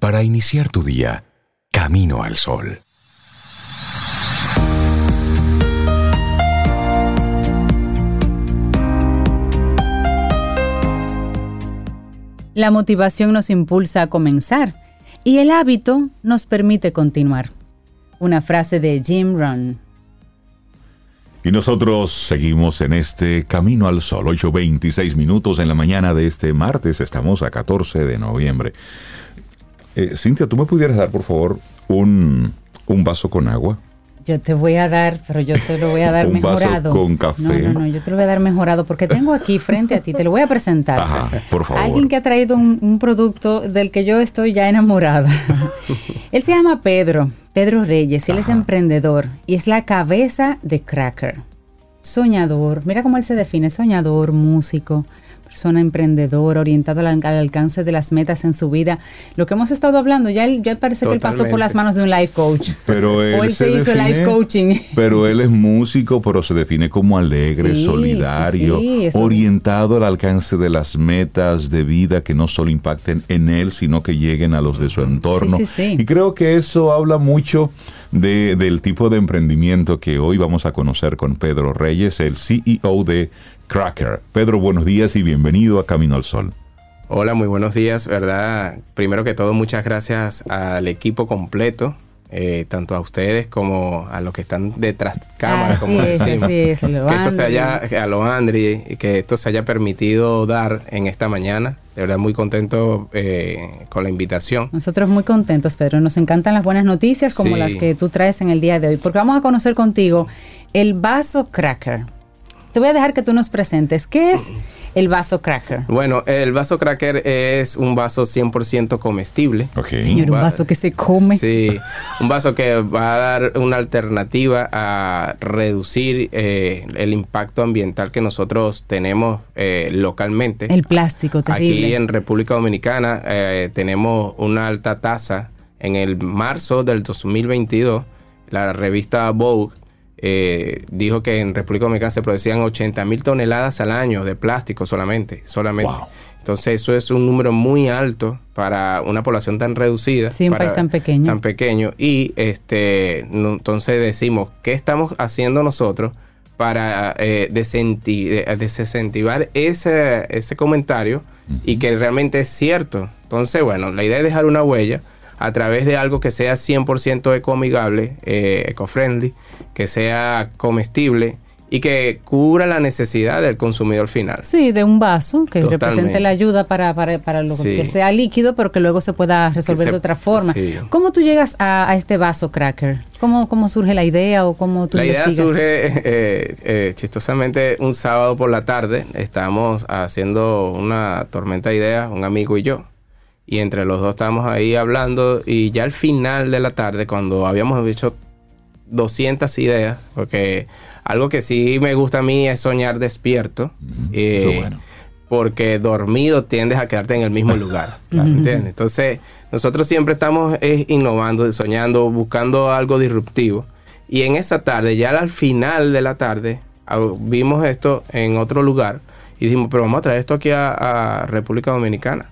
para iniciar tu día camino al sol. La motivación nos impulsa a comenzar y el hábito nos permite continuar. Una frase de Jim Rohn. Y nosotros seguimos en este Camino al Sol, 8.26 minutos en la mañana de este martes, estamos a 14 de noviembre. Eh, Cintia, ¿tú me pudieras dar, por favor, un, un vaso con agua? Yo te voy a dar, pero yo te lo voy a dar Un mejorado. vaso con café. No, no, no, yo te lo voy a dar mejorado porque tengo aquí frente a ti, te lo voy a presentar. Ajá, por favor. Alguien que ha traído un, un producto del que yo estoy ya enamorada. él se llama Pedro, Pedro Reyes, y él es Ajá. emprendedor y es la cabeza de Cracker. Soñador, mira cómo él se define, soñador, músico, persona emprendedora, orientado al, al alcance de las metas en su vida. Lo que hemos estado hablando, ya, él, ya parece que él pasó por las manos de un life coach. Pero él, o él se, hizo define- life coaching. Pero él es músico, pero se define como alegre, Sí, solidario, sí, sí, eso- orientado al alcance de las metas de vida que no solo impacten en él, sino que lleguen a los de su entorno. Y creo que eso habla mucho de- del tipo de emprendimiento que hoy vamos a conocer con Pedro Reyes, el CEO de Cracker. Pedro, buenos días y bienvenido a Camino al Sol. Hola, muy buenos días, ¿verdad? Primero que todo, muchas gracias al equipo completo, eh, tanto a ustedes como a los que están detrás cámara, Así como es, decimos. así es, a que esto se haya, a lo Andri, y que esto se haya permitido dar en esta mañana. De verdad, muy contento eh, con la invitación. Nosotros muy contentos, Pedro. Nos encantan las buenas noticias como Sí. las que tú traes en el día de hoy, porque vamos a conocer contigo el vaso cracker. Te voy a dejar que tú nos presentes. ¿Qué es el vaso cracker? Bueno, el vaso cracker es un vaso 100% comestible. Ok. Señor, un Va- vaso que se come. Sí, un vaso que va a dar una alternativa a reducir eh, el impacto ambiental que nosotros tenemos eh, localmente. El plástico terrible. Aquí en República Dominicana eh, tenemos una alta tasa. En el marzo del 2022, la revista Vogue eh, dijo que en República Dominicana se producían 80 mil toneladas al año de plástico solamente. solamente. Wow. Entonces eso es un número muy alto para una población tan reducida. Sí, un para- país tan pequeño. Tan pequeño. Y este, no- entonces decimos, ¿qué estamos haciendo nosotros para eh, desincentivar ese, ese comentario y que realmente es cierto? Entonces, bueno, la idea es dejar una huella a través de algo que sea 100% ecoamigable, eh, eco-friendly, que sea comestible y que cubra la necesidad del consumidor final. Sí, de un vaso que Totalmente. represente la ayuda para, para, para lo Sí. que sea líquido, pero que luego se pueda resolver se- de otra forma. sí. ¿Cómo tú llegas a, a este vaso cracker? ¿Cómo, ¿Cómo surge la idea o cómo tú La idea surge eh, eh, chistosamente un sábado por la tarde. Estábamos haciendo una tormenta de ideas, un amigo y yo. Y entre los dos estábamos ahí hablando. Y ya al final de la tarde, cuando habíamos hecho 200 ideas, porque algo que sí me gusta a mí es soñar despierto. eh, bueno. Porque dormido tiendes a quedarte en el mismo lugar. ¿entiendes? Entonces, nosotros siempre estamos eh, innovando, soñando, buscando algo disruptivo. Y en esa tarde, ya al final de la tarde, ah, vimos esto en otro lugar y dijimos, pero vamos a traer esto aquí a, a República Dominicana.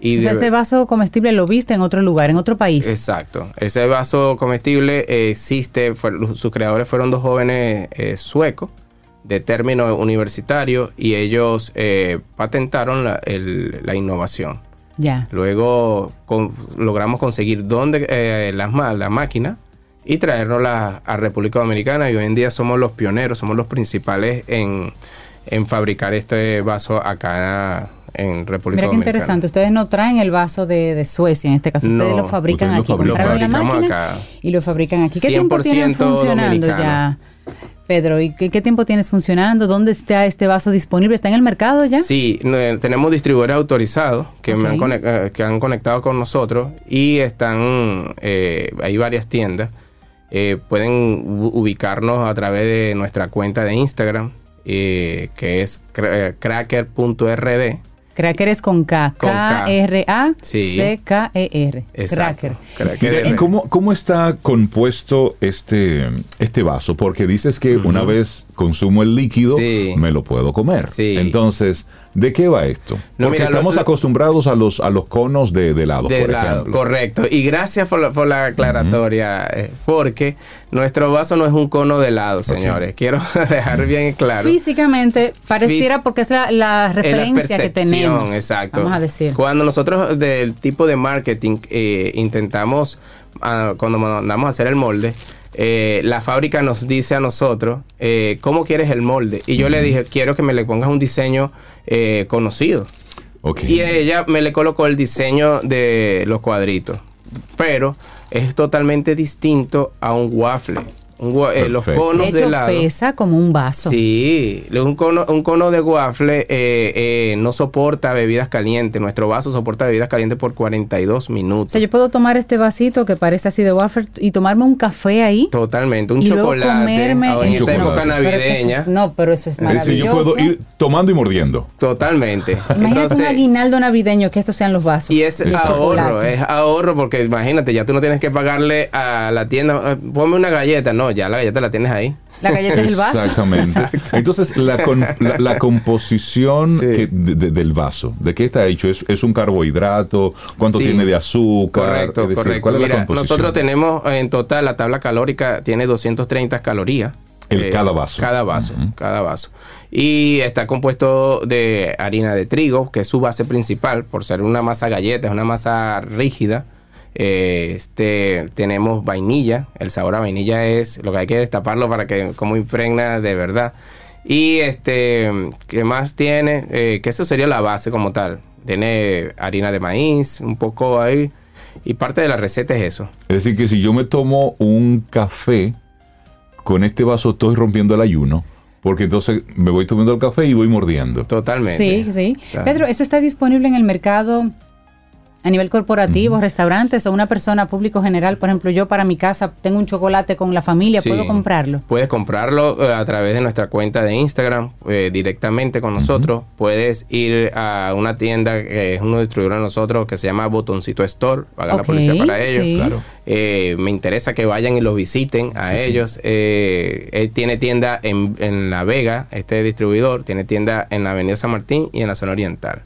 Y O sea, este vaso comestible lo viste en otro lugar, en otro país. Exacto. Ese vaso comestible eh, existe, fue- sus creadores fueron dos jóvenes eh, suecos de término universitario y ellos eh, patentaron la, el- la innovación. Ya. Luego con- logramos conseguir dónde las la máquina y traernosla a República Dominicana y hoy en día somos los pioneros, somos los principales en, en fabricar este vaso acá en República Mira qué Dominicana. interesante. Ustedes no traen el vaso de, de Suecia, en este caso. Ustedes No, lo fabrican ustedes aquí. la Lo fabricamos máquina acá. y lo fabrican aquí. ¿Qué tiempo tienen 100% funcionando dominicano. ya, Pedro? ¿Y qué, qué tiempo tienes funcionando? ¿Dónde está este vaso disponible? ¿Está en el mercado ya? Sí, no, eh, tenemos distribuidores autorizados que, me han Ok. conec- eh, que han conectado con nosotros y están, eh, hay varias tiendas. Eh, pueden ubicarnos a través de nuestra cuenta de Instagram, eh, que es cra- cracker.rd. Cracker es con K. K-R-A-C-K-E-R. Cracker. ¿y cómo, cómo está compuesto este, este vaso? Porque dices que una vez consumo el líquido, Sí. me lo puedo comer. Sí. Entonces, ¿de qué va esto? No, Porque mira, estamos lo- acostumbrados a los, a los conos de, de helado, De por lado, ejemplo. correcto. Y gracias por la, por la aclaratoria, eh, porque nuestro vaso no es un cono de helado, señores. Quiero dejar bien claro. Físicamente pareciera Fis- porque es la, la referencia que tenemos. Exacto. Vamos a decir. Cuando nosotros del tipo de marketing eh, intentamos, cuando mandamos a hacer el molde, eh, la fábrica nos dice a nosotros eh, cómo quieres el molde. Y yo le dije, quiero que me le pongas un diseño eh, conocido. Ok. Y ella me le colocó el diseño de los cuadritos. Pero es totalmente distinto a un waffle. Eh, los. De conos de hecho, helado. pesa como un vaso. Sí, un cono, un cono de waffle eh, eh, no soporta bebidas calientes. Nuestro vaso soporta bebidas calientes por 42 O minutos. sea, yo puedo tomar este vasito que parece así de waffle y tomarme un café ahí. Totalmente, un y luego chocolate. comerme ahora en Un esta chocolate. época Pero es- navideña. no, pero eso es Es decir, maravilloso. yo puedo ir tomando y mordiendo. Totalmente. Imagínate un aguinaldo navideño que estos sean los vasos. y es Exacto. ahorro, es ahorro porque imagínate, ya tú no tienes que pagarle a la tienda, "Eh, ponme una galleta, no, ya la galleta la tienes ahí. La galleta es el vaso. Exactamente. Entonces, la, con- la, la composición Sí. que- de- de- del vaso, ¿de qué está hecho? ¿Es, es un carbohidrato? ¿Cuánto Sí. tiene de azúcar? Correcto, Es decir, correcto. ¿cuál es la Mira, composición? nosotros tenemos en total la tabla calórica tiene 230 calorías. El cada vaso. Cada vaso, cada vaso. Y está compuesto de harina de trigo, que es su base principal, por ser una masa galleta, es una masa rígida. Eh, este, tenemos vainilla, el sabor a vainilla es lo que hay que destaparlo para que como impregna de verdad. Y este, ¿qué más tiene? Eh, que eso sería la base como tal. Tiene harina de maíz, un poco ahí. Y parte de la receta es eso. Es decir, que si yo me tomo un café, con este vaso estoy rompiendo el ayuno, porque entonces me voy tomando el café y voy mordiendo. Totalmente. Sí, sí. Claro. Pedro, ¿eso está disponible en el mercado a nivel corporativo, restaurantes o una persona público general? Por ejemplo, yo para mi casa tengo un chocolate con la familia, Sí. ¿puedo comprarlo? Puedes comprarlo eh, a través de nuestra cuenta de Instagram eh, directamente con nosotros. Puedes ir a una tienda que es uno distribuidor de nosotros que se llama Botoncito Store, pagar Ok, la publicidad para ellos. sí. Claro. Eh, me interesa que vayan y lo visiten a sí. ellos. Eh, él tiene tienda en, en La Vega, este distribuidor, tiene tienda en la Avenida San Martín y en la zona oriental.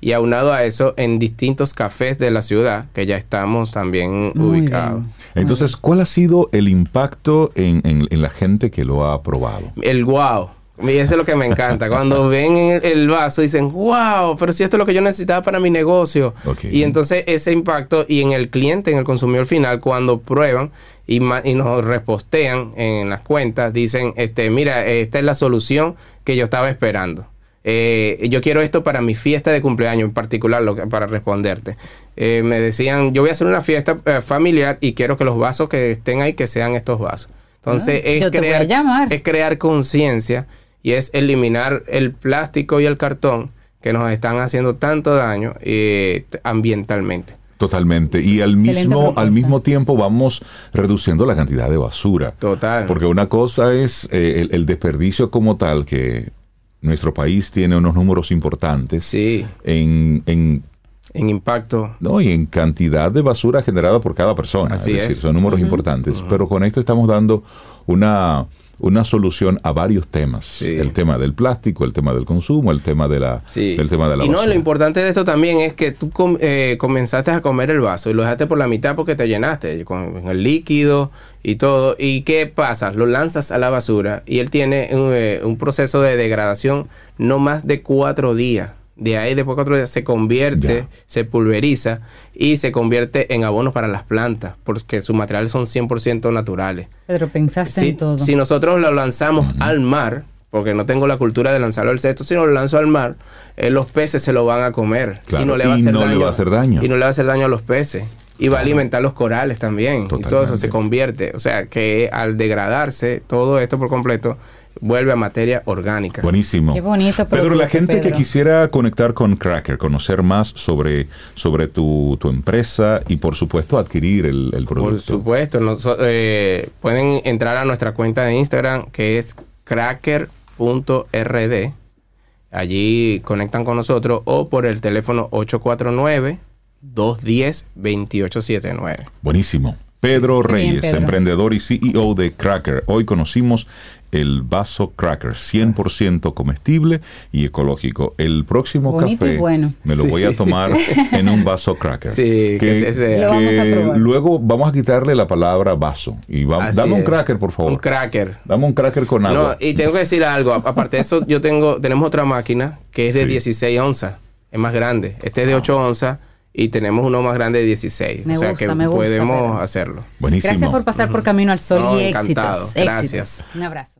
Y aunado a eso, en distintos cafés de la ciudad, que ya estamos también Muy ubicados. bien. Entonces, ¿cuál ha sido el impacto en, en- en la gente que lo ha probado? El wow. Y eso es lo que me encanta. Cuando ven el, el vaso dicen, wow, pero si esto es lo que yo necesitaba para mi negocio. Y entonces ese impacto y en el cliente, en el consumidor final, cuando prueban y, ma- y nos repostean en las cuentas, dicen, este, mira, esta es la solución que yo estaba esperando. Eh, yo quiero esto para mi fiesta de cumpleaños en particular, lo que, para responderte. Eh, me decían, yo voy a hacer una fiesta eh, familiar y quiero que los vasos que estén ahí que sean estos vasos. Entonces Ah, es crear, es crear conciencia y es eliminar el plástico y el cartón que nos están haciendo tanto daño eh, ambientalmente. Totalmente. Y al Excelente mismo, propuesta. al mismo tiempo vamos reduciendo la cantidad de basura. Total. Porque una cosa es eh, el, el desperdicio como tal, que nuestro país tiene unos números importantes Sí, en, en, en impacto. no, y en cantidad de basura generada por cada persona. Así es decir, es. son números importantes. Pero con esto estamos dando una, una solución a varios temas. Sí. El tema del plástico, el tema del consumo, el tema de la, Sí. el tema de la y no, lo importante de esto también es que tú com- eh, comenzaste a comer el vaso y lo dejaste por la mitad porque te llenaste con el líquido y todo. ¿Y qué pasa? Lo lanzas a la basura y él tiene un, eh, un proceso de degradación no más de cuatro días. De ahí, después de cuatro días, se convierte, Ya. se pulveriza y se convierte en abono para las plantas porque sus materiales son 100% naturales. Pedro, pensaste Si, en todo. si nosotros lo lanzamos al mar, porque no tengo la cultura de lanzarlo al cesto, si no lo lanzo al mar, eh, los peces se lo van a comer Claro, y no le va a y hacer no le daño. va a hacer daño. Y no le va a hacer daño a los peces. Y va a alimentar los corales también. Y todo eso se convierte. O sea, que al degradarse todo esto por completo, vuelve a materia orgánica. Buenísimo. Qué bonito Pedro, la gente que Pedro. quisiera conectar con Cracker, conocer más sobre, sobre tu, tu empresa y por supuesto adquirir el, el producto. Por supuesto, eh, pueden entrar a nuestra cuenta de Instagram que es cracker.rd. Allí conectan con nosotros o por el teléfono 849-210-2879. Buenísimo. Pedro Muy bien, Reyes, Pedro. emprendedor y CEO de Cracker. Hoy conocimos el vaso cracker, 100% comestible y ecológico. El próximo Bonito café bueno. me lo Sí. voy a tomar en un vaso cracker. Sí, que ese- Lo vamos a probar. luego vamos a quitarle la palabra vaso y vamos, dame un cracker, por favor. Un cracker. Dame un cracker con No, agua. y tengo que decir algo. Aparte de eso, yo tengo, tenemos otra máquina que es de Sí. 16 onzas. Es más grande. Este es de 8 onzas y tenemos uno más grande de 16. Me o sea gusta, que me gusta, podemos hacerlo. Buenísimo. Gracias por pasar por Camino al Sol No, y encantado. éxitos. Gracias. éxitos. Un abrazo.